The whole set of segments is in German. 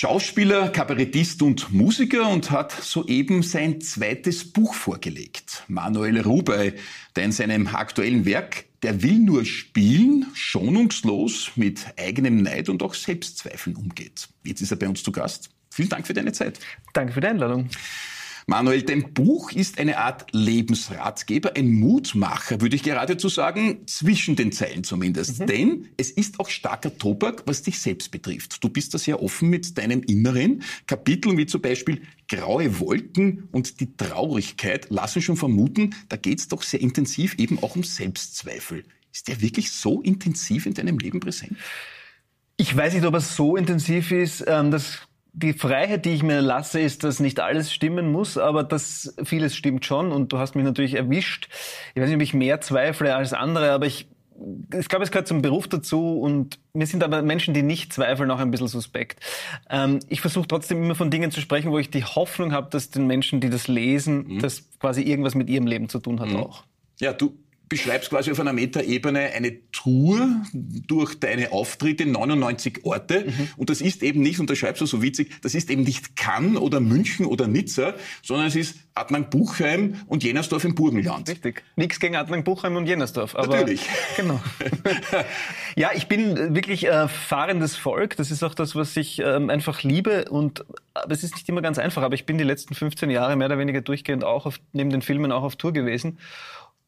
Er Schauspieler, Kabarettist und Musiker und hat soeben sein zweites Buch vorgelegt. Manuel Rubey, der in seinem aktuellen Werk Der will nur spielen, schonungslos mit eigenem Neid und auch Selbstzweifeln umgeht. Jetzt ist er bei uns zu Gast. Vielen Dank für deine Zeit. Danke für die Einladung. Manuel, dein Buch ist eine Art Lebensratgeber, ein Mutmacher, würde ich geradezu sagen, zwischen den Zeilen zumindest. Mhm. Denn es ist auch starker Tobak, was dich selbst betrifft. Du bist da sehr offen mit deinem Inneren. Kapiteln wie zum Beispiel Graue Wolken und die Traurigkeit lassen schon vermuten, da geht es doch sehr intensiv eben auch um Selbstzweifel. Ist der wirklich so intensiv in deinem Leben präsent? Ich weiß nicht, ob er so intensiv ist. Ähm, das die Freiheit, die ich mir lasse, ist, dass nicht alles stimmen muss, aber dass vieles stimmt schon. Und du hast mich natürlich erwischt. Ich weiß nicht, ob ich mehr zweifle als andere, aber ich, ich glaube, es gehört zum Beruf dazu. Und mir sind aber Menschen, die nicht zweifeln, auch ein bisschen suspekt. Ähm, ich versuche trotzdem immer von Dingen zu sprechen, wo ich die Hoffnung habe, dass den Menschen, die das lesen, mhm. das quasi irgendwas mit ihrem Leben zu tun hat mhm. auch. Ja, du beschreibst quasi auf einer Metaebene eine Tour durch deine Auftritte, 99 Orte. Mhm. Und das ist eben nicht, und das schreibst du so witzig, das ist eben nicht Cannes oder München oder Nizza, sondern es ist Adnang-Buchheim und Jenersdorf im Burgenland. Richtig. Nichts gegen Adnang-Buchheim und Jenersdorf. Aber Natürlich. Genau. ja, ich bin wirklich äh, fahrendes Volk. Das ist auch das, was ich ähm, einfach liebe. Und aber es ist nicht immer ganz einfach. Aber ich bin die letzten 15 Jahre mehr oder weniger durchgehend auch auf, neben den Filmen auch auf Tour gewesen.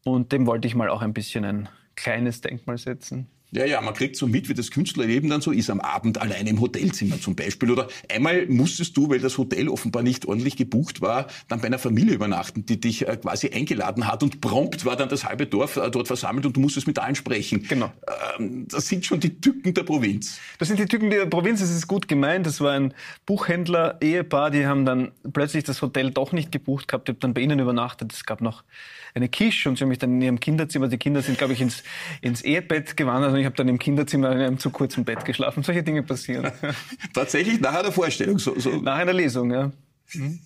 Und dem wollte ich mal auch ein bisschen ein kleines Denkmal setzen. Ja, ja, man kriegt so mit, wie das Künstlerleben dann so ist am Abend allein im Hotelzimmer zum Beispiel. Oder einmal musstest du, weil das Hotel offenbar nicht ordentlich gebucht war, dann bei einer Familie übernachten, die dich äh, quasi eingeladen hat und prompt war dann das halbe Dorf äh, dort versammelt und du musstest mit allen sprechen. Genau. Ähm, das sind schon die Tücken der Provinz. Das sind die Tücken der Provinz, das ist gut gemeint. Das war ein Buchhändler, Ehepaar, die haben dann plötzlich das Hotel doch nicht gebucht gehabt. Ich habe dann bei ihnen übernachtet. Es gab noch eine Quiche und sie haben mich dann in ihrem Kinderzimmer, die Kinder sind, glaube ich, ins, ins Ehebett gewandert und ich habe dann im Kinderzimmer in einem zu kurzen Bett geschlafen. Solche Dinge passieren. Tatsächlich nach der Vorstellung? So, so. Nach einer Lesung, ja. Mhm.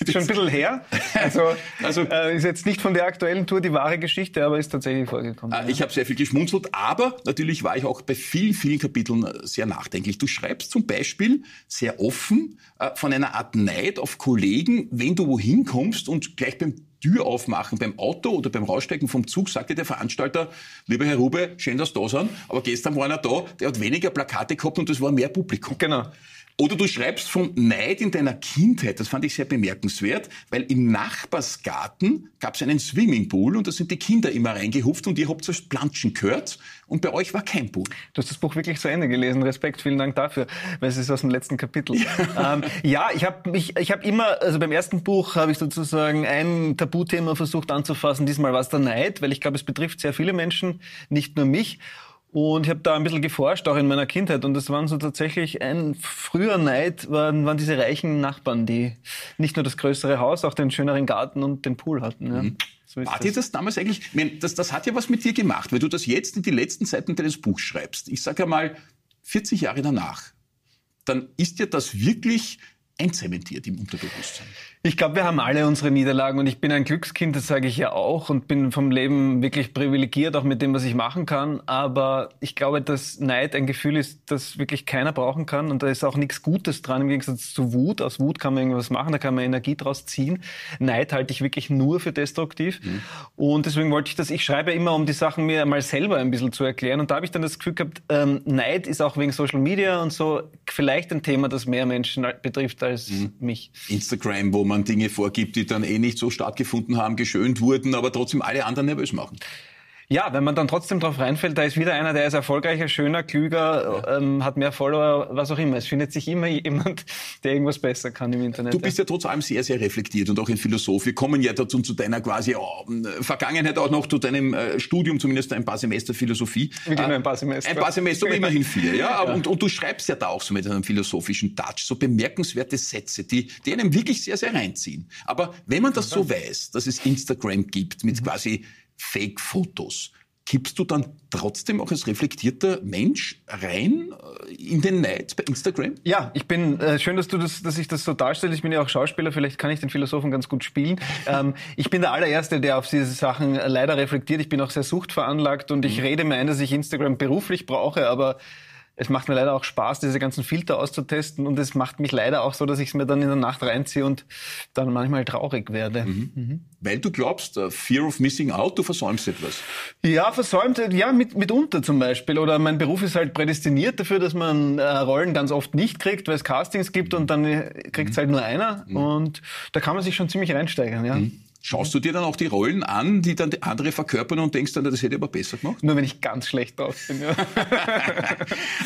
Ist schon ein bisschen her. Also, also äh, ist jetzt nicht von der aktuellen Tour die wahre Geschichte, aber ist tatsächlich vorgekommen. Äh, ja. Ich habe sehr viel geschmunzelt, aber natürlich war ich auch bei vielen, vielen Kapiteln äh, sehr nachdenklich. Du schreibst zum Beispiel sehr offen äh, von einer Art Neid auf Kollegen, wenn du wohin kommst und gleich beim Tür aufmachen beim Auto oder beim Raussteigen vom Zug, sagte der Veranstalter, lieber Herr Rube, schön, dass Sie da sind, aber gestern war einer da, der hat weniger Plakate gehabt und es war mehr Publikum. Genau. Oder du schreibst von Neid in deiner Kindheit. Das fand ich sehr bemerkenswert, weil im Nachbarsgarten gab es einen Swimmingpool und da sind die Kinder immer reingehupft und ihr habt das Planschen gehört und bei euch war kein Pool. Du hast das Buch wirklich zu Ende gelesen. Respekt, vielen Dank dafür, weil es ist aus dem letzten Kapitel. Ja, ähm, ja ich habe mich, ich habe immer, also beim ersten Buch habe ich sozusagen ein Tabuthema versucht anzufassen. Diesmal war es der Neid, weil ich glaube, es betrifft sehr viele Menschen, nicht nur mich. Und ich habe da ein bisschen geforscht, auch in meiner Kindheit. Und das waren so tatsächlich ein früher Neid, waren, waren diese reichen Nachbarn, die nicht nur das größere Haus, auch den schöneren Garten und den Pool hatten. Ja. Mhm. So War dir das damals eigentlich, ich meine, das, das hat ja was mit dir gemacht, weil du das jetzt in die letzten Seiten deines Buchs schreibst. Ich sage einmal, 40 Jahre danach, dann ist dir das wirklich einzementiert im Unterbewusstsein. Ich glaube, wir haben alle unsere Niederlagen und ich bin ein Glückskind, das sage ich ja auch und bin vom Leben wirklich privilegiert, auch mit dem, was ich machen kann. Aber ich glaube, dass Neid ein Gefühl ist, das wirklich keiner brauchen kann und da ist auch nichts Gutes dran im Gegensatz zu Wut. Aus Wut kann man irgendwas machen, da kann man Energie draus ziehen. Neid halte ich wirklich nur für destruktiv mhm. und deswegen wollte ich das, ich schreibe immer, um die Sachen mir mal selber ein bisschen zu erklären und da habe ich dann das Gefühl gehabt, ähm, Neid ist auch wegen Social Media und so vielleicht ein Thema, das mehr Menschen betrifft als mhm. mich. Instagram, wo man Dinge vorgibt, die dann eh nicht so stattgefunden haben, geschönt wurden, aber trotzdem alle anderen nervös machen. Ja, wenn man dann trotzdem drauf reinfällt, da ist wieder einer, der ist erfolgreicher, schöner, klüger, ja. ähm, hat mehr Follower, was auch immer. Es findet sich immer jemand, der irgendwas besser kann im Internet. Du bist ja, ja trotz allem sehr, sehr reflektiert und auch ein Philosoph. Wir kommen ja dazu zu deiner quasi oh, Vergangenheit auch noch zu deinem äh, Studium, zumindest ein paar Semester Philosophie. Wir gehen äh, ein paar Semester. Ein paar Semester, aber immerhin vier. Ja? ja. Und, und, du schreibst ja da auch so mit einem philosophischen Touch, so bemerkenswerte Sätze, die, die einem wirklich sehr, sehr reinziehen. Aber wenn man das so weiß, dass es Instagram gibt mit mhm. quasi Fake-Fotos. Kippst du dann trotzdem auch als reflektierter Mensch rein äh, in den Neid bei Instagram? Ja, ich bin äh, schön, dass du das, dass ich das so darstelle. Ich bin ja auch Schauspieler, vielleicht kann ich den Philosophen ganz gut spielen. ähm, ich bin der allererste, der auf diese Sachen leider reflektiert. Ich bin auch sehr suchtveranlagt und ich mhm. rede mir ein, dass ich Instagram beruflich brauche, aber es macht mir leider auch Spaß, diese ganzen Filter auszutesten und es macht mich leider auch so, dass ich es mir dann in der Nacht reinziehe und dann manchmal traurig werde. Mhm. Mhm. Weil du glaubst, uh, Fear of Missing Out, du versäumst etwas. Ja, versäumt, ja, mit, mitunter zum Beispiel. Oder mein Beruf ist halt prädestiniert dafür, dass man äh, Rollen ganz oft nicht kriegt, weil es Castings gibt und dann kriegt es mhm. halt nur einer. Mhm. Und da kann man sich schon ziemlich reinsteigern, ja. Schaust du dir dann auch die Rollen an, die dann andere verkörpern und denkst dann, das hätte ich aber besser gemacht? Nur wenn ich ganz schlecht drauf bin, ja.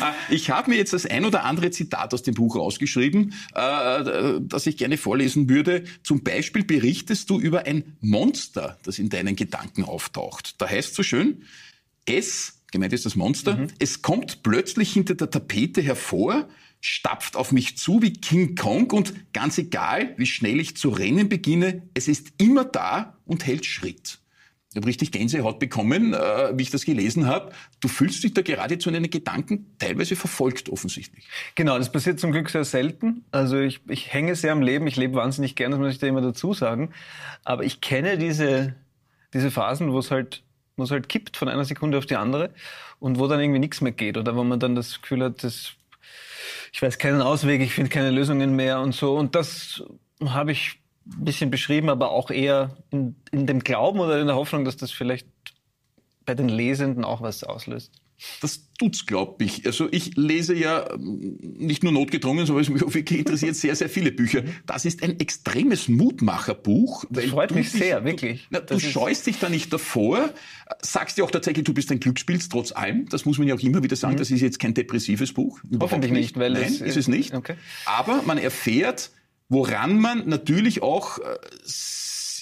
Ah, ich habe mir jetzt das ein oder andere Zitat aus dem Buch rausgeschrieben, äh, das ich gerne vorlesen würde. Zum Beispiel berichtest du über ein Monster, das in deinen Gedanken auftaucht. Da heißt so schön, es, gemeint ist das Monster, mhm. es kommt plötzlich hinter der Tapete hervor, stapft auf mich zu wie King Kong und ganz egal, wie schnell ich zu rennen beginne, es ist immer da und hält Schritt. Ich habe richtig Gänsehaut bekommen, äh, wie ich das gelesen habe. Du fühlst dich da geradezu in deinen Gedanken teilweise verfolgt, offensichtlich. Genau, das passiert zum Glück sehr selten. Also ich, ich hänge sehr am Leben, ich lebe wahnsinnig gern, das muss ich dir immer dazu sagen. Aber ich kenne diese, diese Phasen, wo es halt wo es halt kippt von einer Sekunde auf die andere und wo dann irgendwie nichts mehr geht oder wo man dann das Gefühl hat, das ich weiß keinen Ausweg, ich finde keine Lösungen mehr und so. Und das habe ich ein bisschen beschrieben, aber auch eher in, in dem Glauben oder in der Hoffnung, dass das vielleicht bei den Lesenden auch was auslöst. Das tut's, glaube ich. Also ich lese ja ähm, nicht nur notgedrungen, sondern es mich auch wirklich interessiert sehr, sehr viele Bücher. Das ist ein extremes Mutmacherbuch. Das freut mich dich, sehr, wirklich. Du, na, du scheust dich da nicht davor, sagst dir auch tatsächlich, du bist ein Glücksspiel, trotz allem. Das muss man ja auch immer wieder sagen. Mhm. Das ist jetzt kein depressives Buch. Hoffentlich nicht, weil Nein, es ist es nicht. Okay. Aber man erfährt, woran man natürlich auch äh,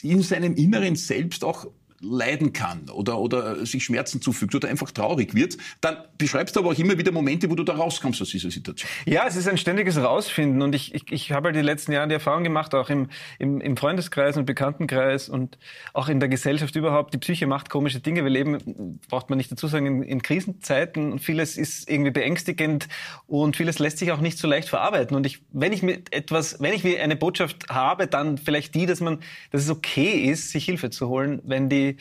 in seinem Inneren selbst auch leiden kann oder, oder sich Schmerzen zufügt oder einfach traurig wird, dann beschreibst du aber auch immer wieder Momente, wo du da rauskommst aus dieser Situation. Ja, es ist ein ständiges Rausfinden und ich, ich, ich habe halt die letzten Jahre die Erfahrung gemacht, auch im, im, im Freundeskreis und Bekanntenkreis und auch in der Gesellschaft überhaupt, die Psyche macht komische Dinge. Wir leben, braucht man nicht dazu sagen, in, in Krisenzeiten. Vieles ist irgendwie beängstigend und vieles lässt sich auch nicht so leicht verarbeiten. Und ich, wenn ich mit etwas, wenn ich eine Botschaft habe, dann vielleicht die, dass man, dass es okay ist, sich Hilfe zu holen, wenn die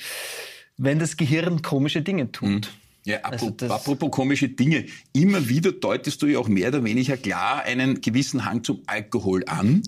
wenn das Gehirn komische Dinge tut. Mhm. Ja, apropos, also apropos komische Dinge. Immer wieder deutest du ja auch mehr oder weniger klar einen gewissen Hang zum Alkohol an.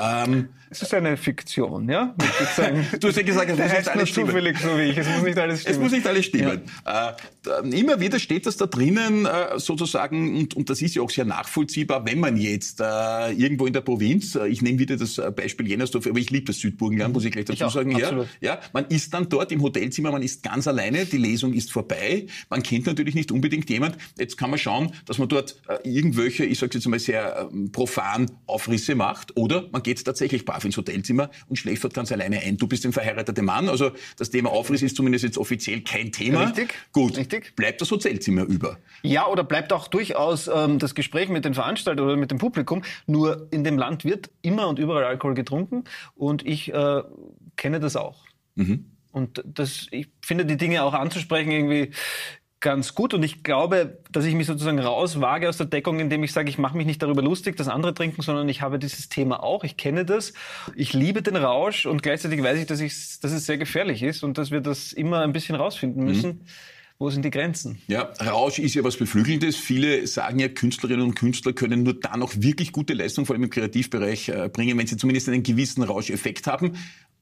Ähm, es ist eine Fiktion, ja? du hast ja gesagt, es muss nicht alles stimmen. zufällig so wie ich. Es muss nicht alles stimmen. Es muss nicht alles stimmen. Ja. Äh, immer wieder steht das da drinnen, äh, sozusagen, und, und das ist ja auch sehr nachvollziehbar, wenn man jetzt äh, irgendwo in der Provinz, äh, ich nehme wieder das äh, Beispiel Jennersdorf, aber ich liebe das Südburgenland, muss ich gleich dazu ich sagen. Ja, ja, man ist dann dort im Hotelzimmer, man ist ganz alleine, die Lesung ist vorbei, man kennt natürlich nicht unbedingt jemand. Jetzt kann man schauen, dass man dort äh, irgendwelche, ich sage jetzt mal sehr ähm, profan Aufrisse macht, oder man geht tatsächlich brav ins Hotelzimmer und schläft dort ganz alleine ein. Du bist ein verheirateter Mann, also das Thema Aufriss ist zumindest jetzt offiziell kein Thema. Richtig. Gut. Richtig. Bleibt das Hotelzimmer über? Ja, oder bleibt auch durchaus ähm, das Gespräch mit den Veranstaltern oder mit dem Publikum. Nur in dem Land wird immer und überall Alkohol getrunken und ich äh, kenne das auch. Mhm. Und das, ich finde die Dinge auch anzusprechen irgendwie ganz gut und ich glaube, dass ich mich sozusagen rauswage aus der Deckung, indem ich sage, ich mache mich nicht darüber lustig, dass andere trinken, sondern ich habe dieses Thema auch, ich kenne das, ich liebe den Rausch und gleichzeitig weiß ich, dass, ich, dass es sehr gefährlich ist und dass wir das immer ein bisschen rausfinden müssen. Mhm. Wo sind die Grenzen? Ja, Rausch ist ja was Beflügelndes. Viele sagen ja, Künstlerinnen und Künstler können nur dann auch wirklich gute Leistung, vor allem im Kreativbereich, äh, bringen, wenn sie zumindest einen gewissen Rauscheffekt haben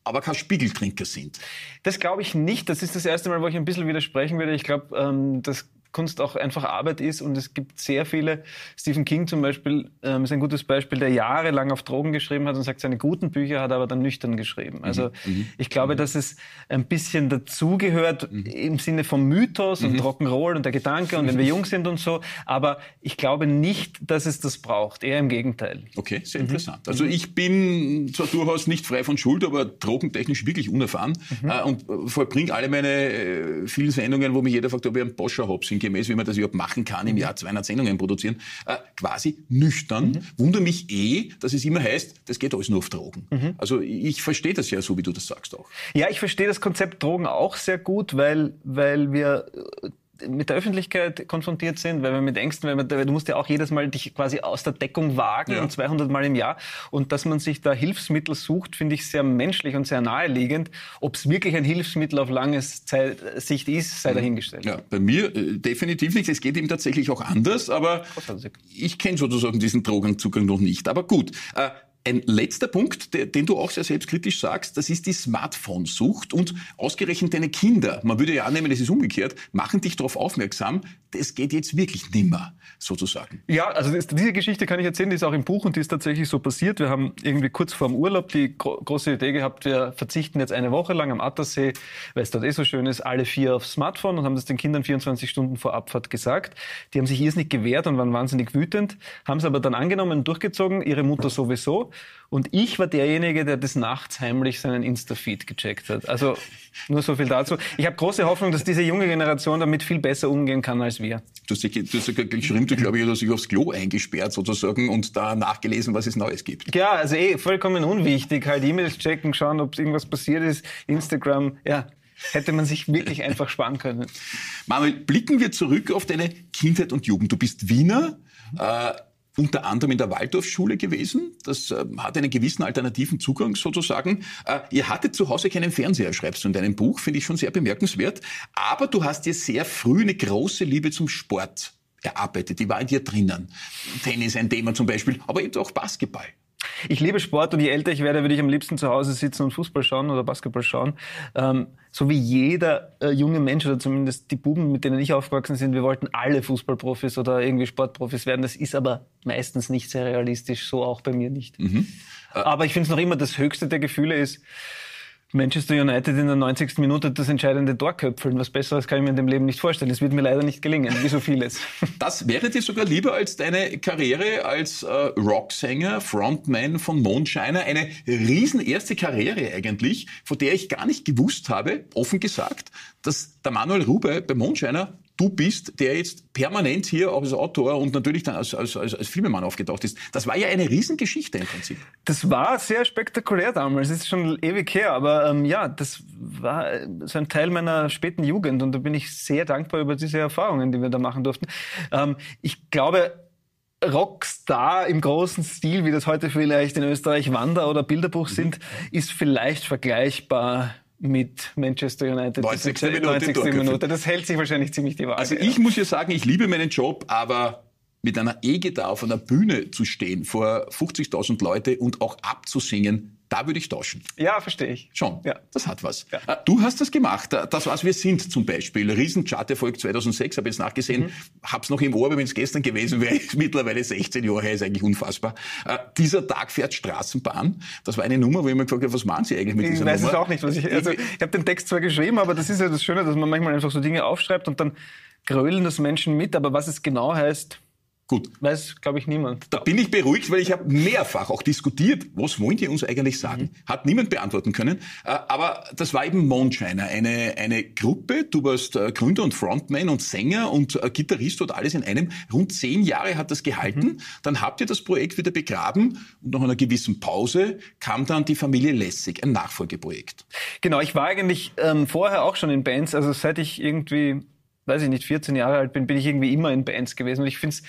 aber kein Spiegeltrinker sind. Das glaube ich nicht. Das ist das erste Mal, wo ich ein bisschen widersprechen würde. Ich glaube, ähm, das Kunst auch einfach Arbeit ist und es gibt sehr viele, Stephen King zum Beispiel ähm, ist ein gutes Beispiel, der jahrelang auf Drogen geschrieben hat und sagt, seine guten Bücher hat er aber dann nüchtern geschrieben. Mhm, also mhm. ich glaube, mhm. dass es ein bisschen dazugehört mhm. im Sinne vom Mythos und mhm. Rock'n'Roll und der Gedanke und wenn wir jung sind und so, aber ich glaube nicht, dass es das braucht, eher im Gegenteil. Okay, sehr interessant. Also ich bin zwar durchaus nicht frei von Schuld, aber drogentechnisch wirklich unerfahren äh, und vollbringe alle meine äh, vielen Sendungen, wo mich jeder fragt, ob ich einen Boscher habe, sinngemäß, wie man das überhaupt machen kann, im Jahr 200 Sendungen produzieren, äh, quasi nüchtern. Mhm. Wundere mich eh, dass es immer heißt, das geht alles nur auf Drogen. Mhm. Also ich verstehe das ja so, wie du das sagst auch. Ja, ich verstehe das Konzept Drogen auch sehr gut, weil, weil wir mit der Öffentlichkeit konfrontiert sind, weil wir mit Ängsten, weil, man, weil du musst ja auch jedes Mal dich quasi aus der Deckung wagen ja. und 200 Mal im Jahr und dass man sich da Hilfsmittel sucht, finde ich sehr menschlich und sehr naheliegend. Ob es wirklich ein Hilfsmittel auf lange Zeit, Sicht ist, sei mhm. dahingestellt. Ja, bei mir äh, definitiv nicht. Es geht ihm tatsächlich auch anders, aber ich kenne sozusagen diesen Drogenzugang noch nicht. Aber gut. Äh, ein letzter Punkt, den du auch sehr selbstkritisch sagst, das ist die Smartphone-Sucht und ausgerechnet deine Kinder, man würde ja annehmen, es ist umgekehrt, machen dich darauf aufmerksam, das geht jetzt wirklich nimmer, sozusagen. Ja, also das, diese Geschichte kann ich erzählen, die ist auch im Buch und die ist tatsächlich so passiert. Wir haben irgendwie kurz vor dem Urlaub die gro große Idee gehabt, wir verzichten jetzt eine Woche lang am Attersee, weil es dort eh so schön ist, alle vier aufs Smartphone und haben das den Kindern 24 Stunden vor Abfahrt gesagt. Die haben sich irrsinnig gewehrt und waren wahnsinnig wütend, haben es aber dann angenommen und durchgezogen, ihre Mutter sowieso. Und ich war derjenige, der des Nachts heimlich seinen Insta-Feed gecheckt hat. Also nur so viel dazu. Ich habe große Hoffnung, dass diese junge Generation damit viel besser umgehen kann als wir. Du hast, du hast sogar geschrieben, du glaube ich, hast dich aufs Klo eingesperrt sozusagen und da nachgelesen, was es Neues gibt. Ja, also eh vollkommen unwichtig. Halt E-Mails checken, schauen, ob irgendwas passiert ist. Instagram, ja, hätte man sich wirklich einfach sparen können. Manuel, blicken wir zurück auf deine Kindheit und Jugend. Du bist Wiener. Äh, unter anderem in der Waldorfschule gewesen. Das äh, hat einen gewissen alternativen Zugang sozusagen. Äh, ihr hattet zu Hause keinen Fernseher, schreibst du in deinem Buch, finde ich schon sehr bemerkenswert. Aber du hast dir sehr früh eine große Liebe zum Sport erarbeitet. Die war in dir drinnen. Tennis ein Thema zum Beispiel, aber eben auch Basketball. Ich liebe Sport und je älter ich werde, würde ich am liebsten zu Hause sitzen und Fußball schauen oder Basketball schauen. Ähm, so wie jeder äh, junge Mensch oder zumindest die Buben, mit denen ich aufgewachsen bin, wir wollten alle Fußballprofis oder irgendwie Sportprofis werden. Das ist aber meistens nicht sehr realistisch, so auch bei mir nicht. Mhm. Aber ich finde es noch immer das höchste der Gefühle ist, Manchester United in der 90. Minute das entscheidende Tor köpfeln. Was Besseres kann ich mir in dem Leben nicht vorstellen. Das wird mir leider nicht gelingen, wie so vieles. Das wäre dir sogar lieber als deine Karriere als äh, Rocksänger, Frontman von Mondscheiner. Eine riesen erste Karriere eigentlich, von der ich gar nicht gewusst habe, offen gesagt, dass der Manuel Rube bei Mondscheiner du bist, der jetzt permanent hier auch als Autor und natürlich dann als, als, als, als Filmemann aufgetaucht ist. Das war ja eine Riesengeschichte im Prinzip. Das war sehr spektakulär damals. Das ist schon ewig her, aber ähm, ja, das war so ein Teil meiner späten Jugend und da bin ich sehr dankbar über diese Erfahrungen, die wir da machen durften. Ähm, ich glaube, Rockstar im großen Stil, wie das heute vielleicht in Österreich Wander oder Bilderbuch sind, ist vielleicht vergleichbar mit Manchester United. 90. Minute. 90. Minute. Das hält sich wahrscheinlich ziemlich die Waage. Also ich muss ja sagen, ich liebe meinen Job, aber mit einer E-Gitarre auf einer Bühne zu stehen vor 50.000 Leute und auch abzusingen, da würde ich tauschen. Ja, verstehe ich. Schon. Ja. Das hat was. Ja. Ah, du hast das gemacht. Das, was wir sind zum Beispiel. Riesencharterfolg 2006, habe ich jetzt nachgesehen. Mhm. Hab's noch im Ohr, wenn es gestern gewesen wäre, ist mittlerweile 16 Jahre her, ist eigentlich unfassbar. Äh, dieser Tag fährt Straßenbahn. Das war eine Nummer, wo ich mir gefragt habe, was machen Sie eigentlich mit dieser Nummer? Ich weiß es auch nicht. Was ich, also, ich habe den Text zwar geschrieben, aber das ist ja das Schöne, dass man manchmal einfach so Dinge aufschreibt und dann grölen das Menschen mit. Aber was es genau heißt, Gut. Weiß, glaube ich, niemand. Da bin ich beruhigt, weil ich habe mehrfach auch diskutiert, was wollen die uns eigentlich sagen? Mhm. Hat niemand beantworten können. Äh, aber das war eben Mondshiner, eine, eine Gruppe. Du warst äh, Gründer und Frontman und Sänger und äh, Gitarrist und alles in einem. Rund zehn Jahre hat das gehalten. Mhm. Dann habt ihr das Projekt wieder begraben und nach einer gewissen Pause kam dann die Familie Lessig, ein Nachfolgeprojekt. Genau, ich war eigentlich ähm, vorher auch schon in Bands. Also seit ich irgendwie weiß ich nicht, 14 Jahre alt bin, bin ich irgendwie immer in Bands gewesen. Und ich finde es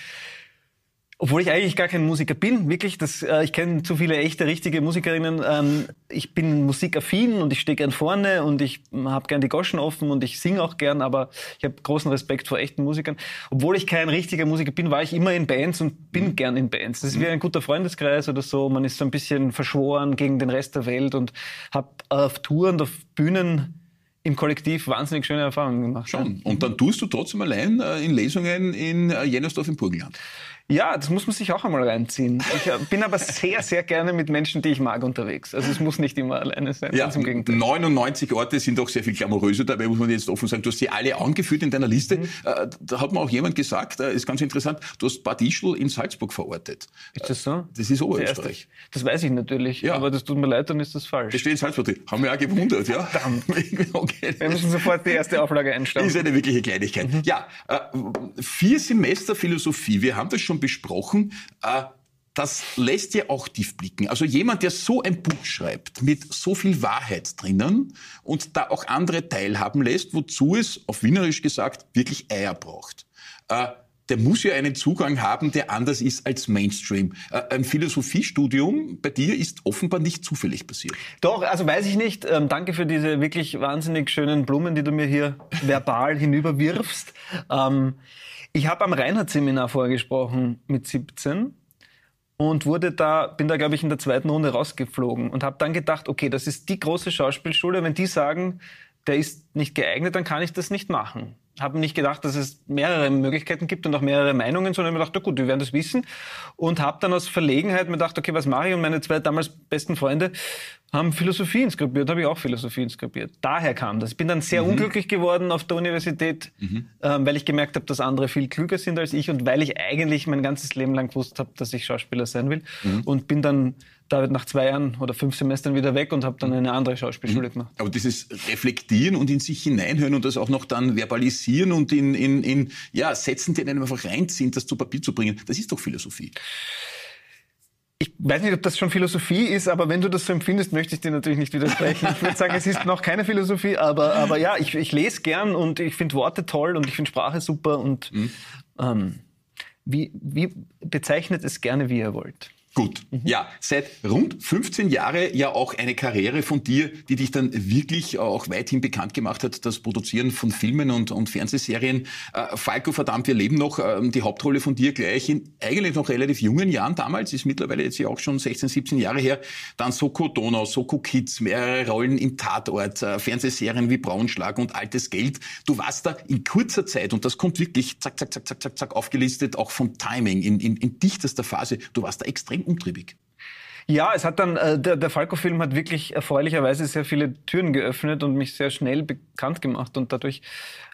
obwohl ich eigentlich gar kein Musiker bin, wirklich, das, äh, ich kenne zu viele echte, richtige Musikerinnen. Ähm, ich bin musikaffin und ich stehe gern vorne und ich habe gern die Goschen offen und ich singe auch gern, aber ich habe großen Respekt vor echten Musikern. Obwohl ich kein richtiger Musiker bin, war ich immer in Bands und bin mhm. gern in Bands. Das ist wie ein guter Freundeskreis oder so. Man ist so ein bisschen verschworen gegen den Rest der Welt und habe auf Touren, auf Bühnen im Kollektiv wahnsinnig schöne Erfahrungen gemacht. Schon. Und dann tust du trotzdem allein äh, in Lesungen in äh, Jennersdorf im Burgenland. Ja, das muss man sich auch einmal reinziehen. Ich äh, bin aber sehr, sehr gerne mit Menschen, die ich mag, unterwegs. Also es muss nicht immer alleine sein. Ja, im Gegenteil. 99 Orte sind auch sehr viel glamouröser dabei, muss man jetzt offen sagen. Du hast sie alle angeführt in deiner Liste. Mhm. Äh, da hat mir auch jemand gesagt, äh, ist ganz interessant, du hast Bad Ischl in Salzburg verortet. Ist das so? Das ist Oberösterreich. Das weiß ich natürlich, ja. aber das tut mir leid, dann ist das falsch. Das steht in Salzburg drin. Haben wir auch gewundert, ja? Verdammt. okay. Wir müssen sofort die erste Auflage einstellen. Ist eine wirkliche Kleinigkeit. Mhm. Ja, vier Semester Philosophie, wir haben das schon schon besprochen. Äh, das lässt ja auch tief blicken. Also jemand, der so ein Buch schreibt, mit so viel Wahrheit drinnen und da auch andere teilhaben lässt, wozu es, auf Wienerisch gesagt, wirklich Eier braucht. Äh, der muss ja einen Zugang haben, der anders ist als Mainstream. Äh, ein Philosophiestudium bei dir ist offenbar nicht zufällig passiert. Doch, also weiß ich nicht. Ähm, danke für diese wirklich wahnsinnig schönen Blumen, die du mir hier verbal hinüberwirfst. Ähm, ich habe am Reinhardt-Seminar vorgesprochen mit 17 und wurde da, bin da, glaube ich, in der zweiten Runde rausgeflogen und habe dann gedacht, okay, das ist die große Schauspielschule. Wenn die sagen, der ist nicht geeignet, dann kann ich das nicht machen habe nicht gedacht, dass es mehrere Möglichkeiten gibt und auch mehrere Meinungen, sondern mir gedacht, na gut, wir werden das wissen. Und habe dann aus Verlegenheit mir gedacht, okay, was mache ich? Und meine zwei damals besten Freunde haben Philosophie inskribiert, habe ich auch Philosophie inskribiert. Daher kam das. Ich bin dann sehr mhm. unglücklich geworden auf der Universität, mhm. ähm, weil ich gemerkt habe, dass andere viel klüger sind als ich und weil ich eigentlich mein ganzes Leben lang gewusst habe, dass ich Schauspieler sein will. Mhm. Und bin dann da nach zwei Jahren oder fünf Semestern wieder weg und habe dann eine andere Schauspielschule mhm. gemacht. Aber dieses Reflektieren und in sich hineinhören und das auch noch dann verbalisieren und in, in, in ja, Sätzen, die einem einfach reinziehen, das zu Papier zu bringen, das ist doch Philosophie. Ich weiß nicht, ob das schon Philosophie ist, aber wenn du das so empfindest, möchte ich dir natürlich nicht widersprechen. Ich würde sagen, es ist noch keine Philosophie, aber, aber ja, ich, ich lese gern und ich finde Worte toll und ich finde Sprache super und mhm. ähm, wie, wie bezeichnet es gerne, wie ihr wollt. Gut. Mhm. Ja, seit rund 15 Jahren ja auch eine Karriere von dir, die dich dann wirklich auch weithin bekannt gemacht hat, das Produzieren von Filmen und, und Fernsehserien. Äh, Falco, verdammt, wir leben noch. Äh, die Hauptrolle von dir gleich in eigentlich noch relativ jungen Jahren damals, ist mittlerweile jetzt ja auch schon 16, 17 Jahre her. Dann Soko Donau, Soko Kids, mehrere Rollen im Tatort, äh, Fernsehserien wie Braunschlag und Altes Geld. Du warst da in kurzer Zeit, und das kommt wirklich zack, zack, zack, zack, zack, zack aufgelistet, auch vom Timing, in, in, in dichtester Phase. Du warst da extrem umtriebig. Ja, es hat dann, äh, der, der Falco-Film hat wirklich erfreulicherweise sehr viele Türen geöffnet und mich sehr schnell bekannt gemacht. Und dadurch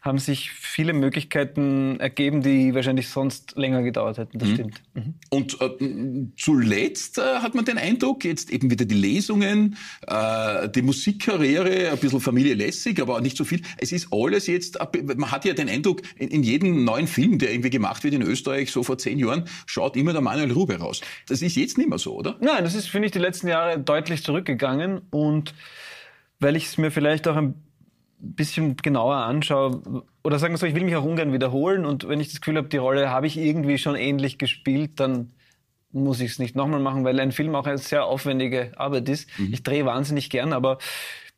haben sich viele Möglichkeiten ergeben, die wahrscheinlich sonst länger gedauert hätten. Das mhm. stimmt. Mhm. Und äh, zuletzt äh, hat man den Eindruck, jetzt eben wieder die Lesungen, äh, die Musikkarriere, ein bisschen Familie lässig, aber nicht so viel. Es ist alles jetzt, man hat ja den Eindruck, in, in jedem neuen Film, der irgendwie gemacht wird in Österreich, so vor zehn Jahren, schaut immer der Manuel Rube raus. Das ist jetzt nicht mehr so, oder? Nein, das ist, finde ich, die letzten Jahre deutlich zurückgegangen und weil ich es mir vielleicht auch ein bisschen genauer anschaue, oder sagen wir so, ich will mich auch ungern wiederholen und wenn ich das Gefühl habe, die Rolle habe ich irgendwie schon ähnlich gespielt, dann muss ich es nicht nochmal machen, weil ein Film auch eine sehr aufwendige Arbeit ist. Mhm. Ich drehe wahnsinnig gern, aber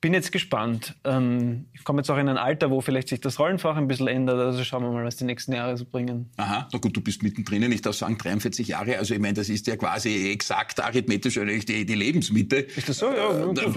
bin jetzt gespannt. Ähm, ich komme jetzt auch in ein Alter, wo vielleicht sich das Rollenfach ein bisschen ändert. Also schauen wir mal, was die nächsten Jahre so bringen. Aha, na gut, du bist mittendrin. Ich darf sagen, 43 Jahre. Also ich meine, das ist ja quasi exakt arithmetisch eigentlich die, die Lebensmitte. Ist das so? Ja, gut, ja.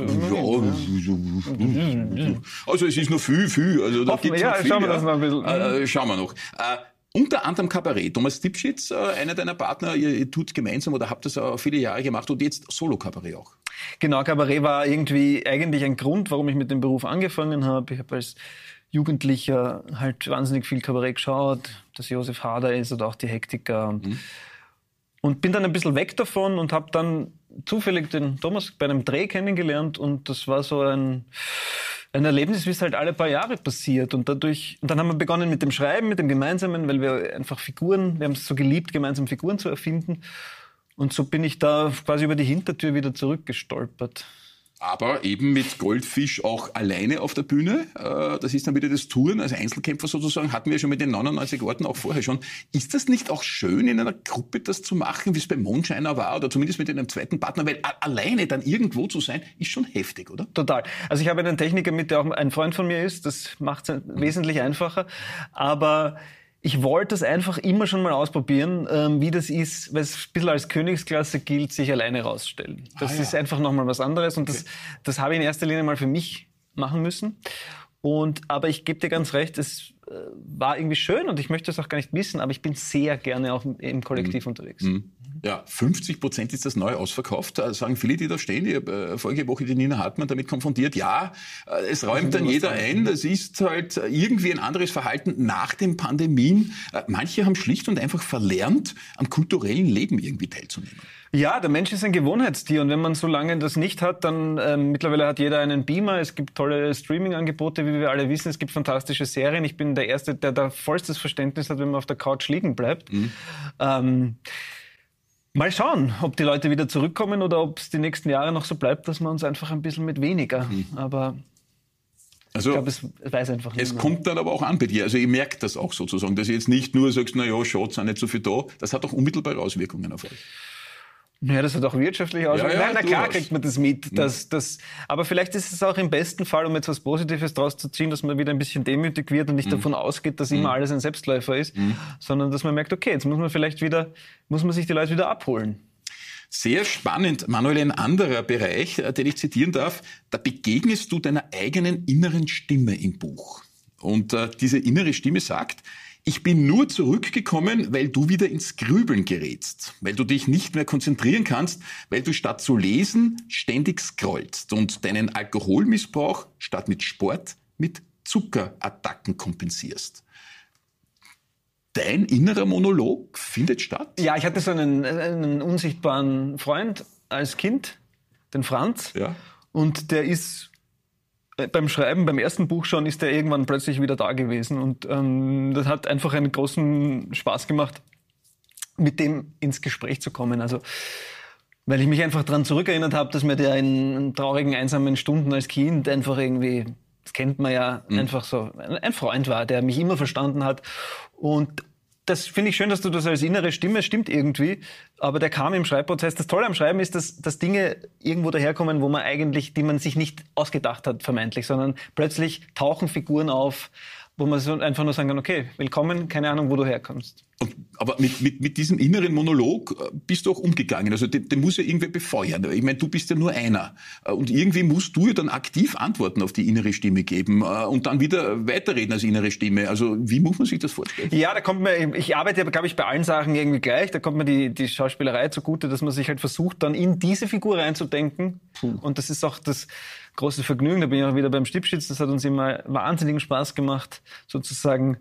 Also es ist noch viel, viel. Also da gibt's ja, noch viel, schauen wir ja. das noch ein bisschen. Äh, schauen wir noch. Äh, unter anderem Kabarett. Thomas Dipschitz, äh, einer deiner Partner, ihr, ihr tut gemeinsam oder habt das auch viele Jahre gemacht und jetzt Solo-Kabarett auch. Genau, Kabarett war irgendwie eigentlich ein Grund, warum ich mit dem Beruf angefangen habe. Ich habe als Jugendlicher halt wahnsinnig viel Kabarett geschaut, dass Josef Hader ist oder auch die Hektiker. Mhm. Und bin dann ein bisschen weg davon und habe dann zufällig den Thomas bei einem Dreh kennengelernt und das war so ein ein Erlebnis, wie es halt alle paar Jahre passiert. Und dadurch, und dann haben wir begonnen mit dem Schreiben, mit dem Gemeinsamen, weil wir einfach Figuren, wir haben es so geliebt, gemeinsam Figuren zu erfinden. Und so bin ich da quasi über die Hintertür wieder zurückgestolpert aber eben mit Goldfisch auch alleine auf der Bühne. Äh, das ist dann wieder das Touren als Einzelkämpfer sozusagen, hatten wir schon mit den 99 Orten auch vorher schon. Ist das nicht auch schön, in einer Gruppe das zu machen, wie es bei Mondscheiner war oder zumindest mit einem zweiten Partner? Weil alleine dann irgendwo zu sein, ist schon heftig, oder? Total. Also ich habe einen Techniker mit, der auch ein Freund von mir ist. Das macht es wesentlich einfacher. Aber ich wollte es einfach immer schon mal ausprobieren, ähm, wie das ist, weil es ein bisschen als Königsklasse gilt, sich alleine rausstellen. Das ah, ja. ist einfach nochmal was anderes und okay. das, das habe ich in erster Linie mal für mich machen müssen. Und, aber ich gebe dir ganz recht, es war irgendwie schön und ich möchte es auch gar nicht missen, aber ich bin sehr gerne auch im Kollektiv mhm. unterwegs. Mhm. Ja, 50 Prozent ist das neu ausverkauft, das sagen viele, die da stehen. Ich habe äh, vorige Woche die Nina Hartmann damit konfrontiert. Ja, äh, es räumt dann jeder ein, das ist halt irgendwie ein anderes Verhalten nach den Pandemien. Äh, manche haben schlicht und einfach verlernt, am kulturellen Leben irgendwie teilzunehmen. Ja, der Mensch ist ein Gewohnheitstier und wenn man so lange das nicht hat, dann ähm, mittlerweile hat jeder einen Beamer. Es gibt tolle Streaming-Angebote, wie wir alle wissen. Es gibt fantastische Serien. Ich bin der Erste, der, da vollstes Verständnis hat, wenn man auf der Couch liegen bleibt. Mhm. Ähm, Mal schauen, ob die Leute wieder zurückkommen oder ob es die nächsten Jahre noch so bleibt, dass man uns einfach ein bisschen mit weniger. Mhm. Aber also, ich glaube, es weiß einfach nicht. Es kommt dann aber auch an bei dir. Also, ihr merkt das auch sozusagen, dass ihr jetzt nicht nur sagst, na ja, schaut, sind nicht so viel da. Das hat auch unmittelbare Auswirkungen auf euch. Ja, das hat auch wirtschaftliche Auswirkungen. Ja, ja, Nein, na klar kriegt man das mit. Dass, das, aber vielleicht ist es auch im besten Fall, um etwas Positives daraus zu ziehen, dass man wieder ein bisschen demütig wird und nicht mhm. davon ausgeht, dass mhm. immer alles ein Selbstläufer ist, mhm. sondern dass man merkt, okay, jetzt muss man vielleicht wieder, muss man sich die Leute wieder abholen. Sehr spannend, Manuel, ein anderer Bereich, äh, den ich zitieren darf, da begegnest du deiner eigenen inneren Stimme im Buch. Und äh, diese innere Stimme sagt, ich bin nur zurückgekommen, weil du wieder ins Grübeln gerätst, weil du dich nicht mehr konzentrieren kannst, weil du statt zu lesen ständig scrollst und deinen Alkoholmissbrauch statt mit Sport mit Zuckerattacken kompensierst. Dein innerer Monolog findet statt? Ja, ich hatte so einen, einen unsichtbaren Freund als Kind, den Franz. Ja. Und der ist beim Schreiben, beim ersten Buch schon, ist er irgendwann plötzlich wieder da gewesen. Und ähm, das hat einfach einen großen Spaß gemacht, mit dem ins Gespräch zu kommen. Also, weil ich mich einfach daran zurückerinnert habe, dass mir der in traurigen, einsamen Stunden als Kind einfach irgendwie, das kennt man ja, mhm. einfach so, ein Freund war, der mich immer verstanden hat. Und das finde ich schön, dass du das als innere Stimme stimmt irgendwie, aber der kam im Schreibprozess. Das Tolle am Schreiben ist, dass, dass Dinge irgendwo daherkommen, wo man eigentlich, die man sich nicht ausgedacht hat, vermeintlich, sondern plötzlich tauchen Figuren auf, wo man so einfach nur sagen kann, okay, willkommen, keine Ahnung, wo du herkommst. Und, aber mit, mit, mit diesem inneren Monolog äh, bist du auch umgegangen. Also den, den muss ja irgendwie befeuern. Ich meine, du bist ja nur einer. Äh, und irgendwie musst du ja dann aktiv Antworten auf die innere Stimme geben äh, und dann wieder weiterreden als innere Stimme. Also wie muss man sich das vorstellen? Ja, da kommt mir, ich arbeite, glaube ich, bei allen Sachen irgendwie gleich. Da kommt mir die, die Schauspielerei zugute, dass man sich halt versucht, dann in diese Figur reinzudenken. Puh. Und das ist auch das großes Vergnügen. Da bin ich auch wieder beim Stippschitz. Das hat uns immer wahnsinnigen Spaß gemacht, sozusagen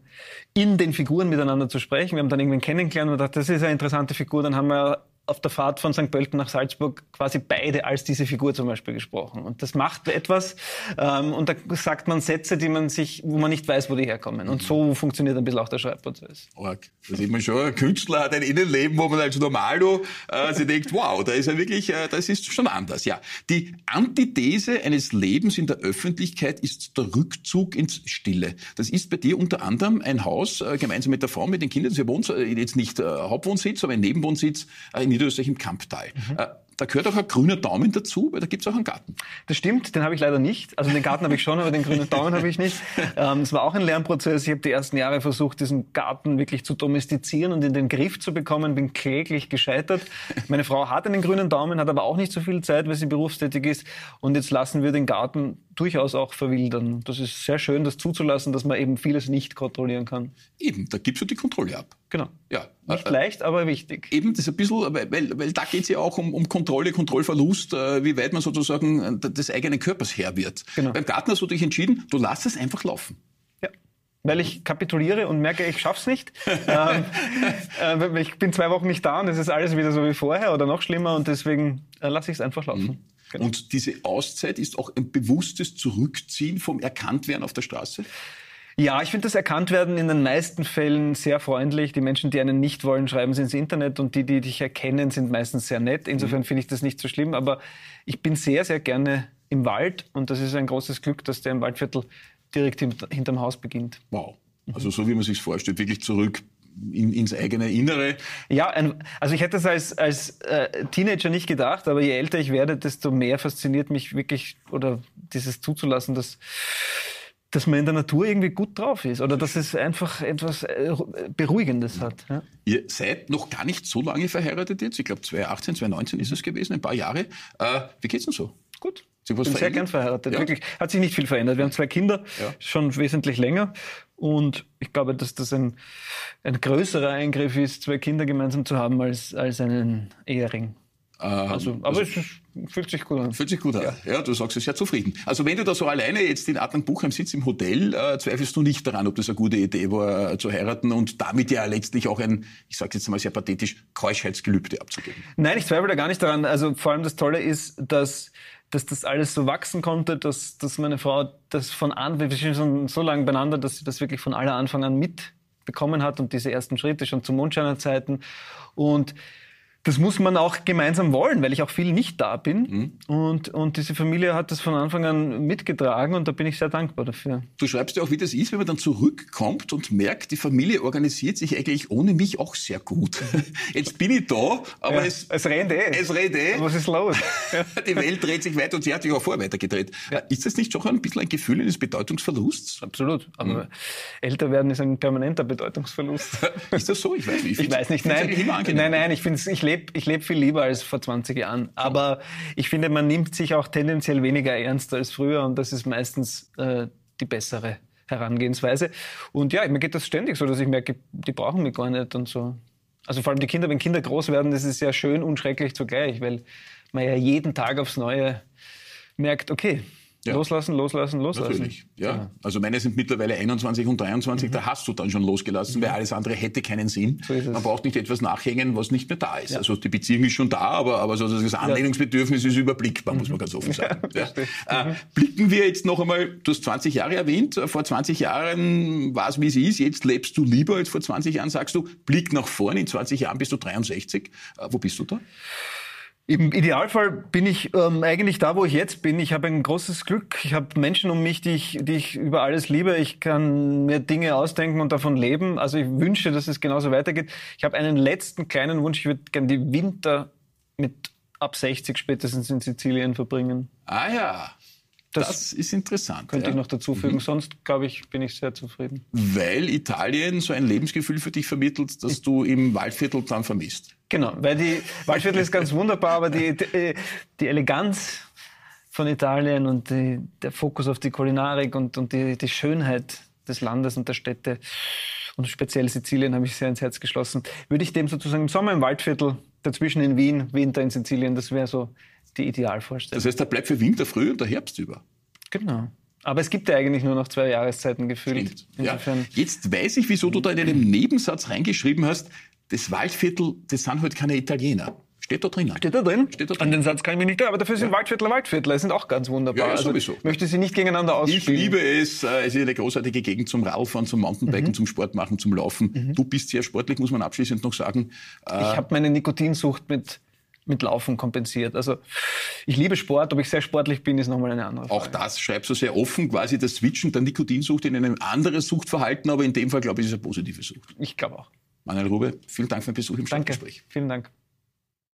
in den Figuren miteinander zu sprechen. Wir haben dann irgendwann kennengelernt und gedacht, das ist eine interessante Figur. Dann haben wir auf der Fahrt von St. Pölten nach Salzburg quasi beide als diese Figur zum Beispiel gesprochen. Und das macht etwas. Ähm, und da sagt man Sätze, die man sich, wo man nicht weiß, wo die herkommen. Und so funktioniert ein bisschen auch der Schreibprozess. Org. Da sieht man schon, ein Künstler hat ein Innenleben, wo man als Normalo äh, sich denkt, wow, da ist er wirklich, äh, das ist schon anders. Ja, die Antithese eines Lebens in der Öffentlichkeit ist der Rückzug ins Stille. Das ist bei dir unter anderem ein Haus, äh, gemeinsam mit der Frau, mit den Kindern. Sie wohnt äh, jetzt nicht äh, Hauptwohnsitz, aber ein Nebenwohnsitz in Niederösterreich im Kamptal. Mhm. Äh, da gehört auch ein grüner Daumen dazu, weil da gibt es auch einen Garten. Das stimmt, den habe ich leider nicht. Also den Garten habe ich schon, aber den grünen Daumen habe ich nicht. Ähm, es war auch ein Lernprozess. Ich habe die ersten Jahre versucht, diesen Garten wirklich zu domestizieren und in den Griff zu bekommen, bin kläglich gescheitert. Meine Frau hat einen grünen Daumen, hat aber auch nicht so viel Zeit, weil sie berufstätig ist. Und jetzt lassen wir den Garten durchaus auch verwildern. Das ist sehr schön, das zuzulassen, dass man eben vieles nicht kontrollieren kann. Eben, da gibst du die Kontrolle ab. Genau. Ja. Nicht äh, leicht, aber wichtig. Eben, das ist ein bisschen, weil, weil da geht es ja auch um, um Kontrolle, Kontrollverlust, äh, wie weit man sozusagen äh, des eigenen Körpers Herr wird. Genau. Beim Garten hast du dich entschieden, du lass es einfach laufen weil ich kapituliere und merke, ich schaff's nicht. ähm, äh, ich bin zwei Wochen nicht da und es ist alles wieder so wie vorher oder noch schlimmer und deswegen äh, lasse ich es einfach laufen. Mhm. Genau. Und diese Auszeit ist auch ein bewusstes Zurückziehen vom Erkanntwerden auf der Straße? Ja, ich finde das Erkanntwerden in den meisten Fällen sehr freundlich. Die Menschen, die einen nicht wollen, schreiben sie ins Internet und die, die dich erkennen, sind meistens sehr nett. Insofern mhm. finde ich das nicht so schlimm. Aber ich bin sehr, sehr gerne im Wald und das ist ein großes Glück, dass der im Waldviertel direkt hinterm Haus beginnt. Wow. Also so wie man sich vorstellt, wirklich zurück in, ins eigene Innere. Ja, ein, also ich hätte es als, als äh, Teenager nicht gedacht, aber je älter ich werde, desto mehr fasziniert mich wirklich oder dieses zuzulassen, dass dass man in der Natur irgendwie gut drauf ist oder dass es einfach etwas äh, Beruhigendes hat. Ja. Ihr seid noch gar nicht so lange verheiratet jetzt. Ich glaube 2018, 2019 ist es gewesen, ein paar Jahre. Äh, wie geht's denn so? Gut. Ich bin sehr gern verheiratet. Ja. Wirklich, hat sich nicht viel verändert. Wir haben zwei Kinder, ja. schon wesentlich länger. Und ich glaube, dass das ein, ein größerer Eingriff ist, zwei Kinder gemeinsam zu haben, als, als einen Ehering. Ähm, also, aber also, es fühlt sich gut an. Fühlt sich gut an. Ja. ja, du sagst es ja zufrieden. Also wenn du da so alleine jetzt in Adnan Buchheim sitzt im Hotel, äh, zweifelst du nicht daran, ob das eine gute Idee war, äh, zu heiraten und damit ja letztlich auch ein, ich sage jetzt mal sehr pathetisch, Keuschheitsgelübde abzugeben. Nein, ich zweifle da gar nicht daran. Also vor allem das Tolle ist, dass dass das alles so wachsen konnte, dass, dass meine Frau das von an, wir sind schon so lange beieinander, dass sie das wirklich von aller Anfang an mitbekommen hat und diese ersten Schritte schon zu Mondscheinerzeiten. Und das muss man auch gemeinsam wollen, weil ich auch viel nicht da bin. Mhm. Und, und diese Familie hat das von Anfang an mitgetragen und da bin ich sehr dankbar dafür. Du schreibst ja auch, wie das ist, wenn man dann zurückkommt und merkt, die Familie organisiert sich eigentlich ohne mich auch sehr gut. Jetzt bin ich da, aber ja, es, es rennt eh. Es rennt eh. Was ist los? die Welt dreht sich weiter und sie hat sich auch vorher weitergedreht. Ja. Ist das nicht schon ein bisschen ein Gefühl eines Bedeutungsverlusts? Absolut. Aber mhm. älter werden ist ein permanenter Bedeutungsverlust. ist das so? Ich weiß nicht. Ich, ich weiß nicht. Nein, nein, nein, ich, ich lebe ich leb viel lieber als vor 20 Jahren. Aber ich finde, man nimmt sich auch tendenziell weniger ernst als früher und das ist meistens äh, die bessere Herangehensweise. Und ja, mir geht das ständig so, dass ich merke, die brauchen mich gar nicht und so. Also vor allem die Kinder, wenn Kinder groß werden, das ist ja schön und schrecklich zugleich, weil man ja jeden Tag aufs Neue merkt, okay, ja. Loslassen, loslassen, loslassen. Natürlich, ja. ja. Also meine sind mittlerweile 21 und 23, mhm. da hast du dann schon losgelassen, mhm. weil alles andere hätte keinen Sinn. So Man braucht nicht etwas nachhängen, was nicht mehr da ist. Ja. Also die Beziehung ist schon da, aber, aber so das Anlehnungsbedürfnis ist überblickbar, muss man ganz offen sagen. Äh, mhm. blicken wir jetzt noch einmal, du hast 20 Jahre erwähnt, vor 20 Jahren war es, wie es ist, jetzt lebst du lieber als vor 20 Jahren, sagst du, Blick nach vorne, in 20 Jahren bist du 63. Äh, wo bist du da? Im Idealfall bin ich ähm, eigentlich da, wo ich jetzt bin. Ich habe ein großes Glück. Ich habe Menschen um mich, die ich, die ich über alles liebe. Ich kann mir Dinge ausdenken und davon leben. Also ich wünsche, dass es genauso weitergeht. Ich habe einen letzten kleinen Wunsch. Ich würde gerne die Winter mit ab 60 spätestens in Sizilien verbringen. Ah ja. Das, das, ist interessant. Könnte ja. ich noch dazu fügen. Mhm. Sonst, glaube ich, bin ich sehr zufrieden. Weil Italien so ein Lebensgefühl für dich vermittelt, das du im Waldviertel dann vermisst. Genau, weil die Waldviertel ist ganz wunderbar, aber die, die, die Eleganz von Italien und die, der Fokus auf die Kulinarik und, und die, die Schönheit des Landes und der Städte und speziell Sizilien habe ich sehr ins Herz geschlossen. Würde ich dem sozusagen im Sommer im Waldviertel, dazwischen in Wien, Winter in Sizilien, das wäre so die Idealvorstellung. Das heißt, da bleibt für Winter früh und der Herbst über. Genau. Aber es gibt ja eigentlich nur noch zwei Jahreszeiten gefühlt. Insofern. Ja. Jetzt weiß ich, wieso du da in einem Nebensatz reingeschrieben hast, das Waldviertel, das sind halt keine Italiener. Steht da drin. Steht da drin? Steht da drin. An den Satz kann ich mich nicht, aber dafür sind ja. Waldviertler Waldviertler, sind auch ganz wunderbar. Ja, ja sowieso. Also, möchte sie nicht gegeneinander ausspielen. Ich liebe es, äh, es ist eine großartige Gegend zum Radfahren, zum Mountainbiken, mhm. zum Sportmachen, zum Laufen. Mhm. Du bist sehr sportlich, muss man abschließend noch sagen. Ich äh, habe meine Nikotinsucht mit mit Laufen kompensiert. Also ich liebe Sport, ob ich sehr sportlich bin, ist nochmal eine andere Frage. Auch das schreibst du sehr offen, quasi das Switchen der Nikotinsucht in ein anderes Suchtverhalten, aber in dem Fall glaube ich, ist es eine positive Sucht. Ich glaube auch. Manuel Rube, vielen Dank für den Besuch im Stadtgespräch. Vielen Dank.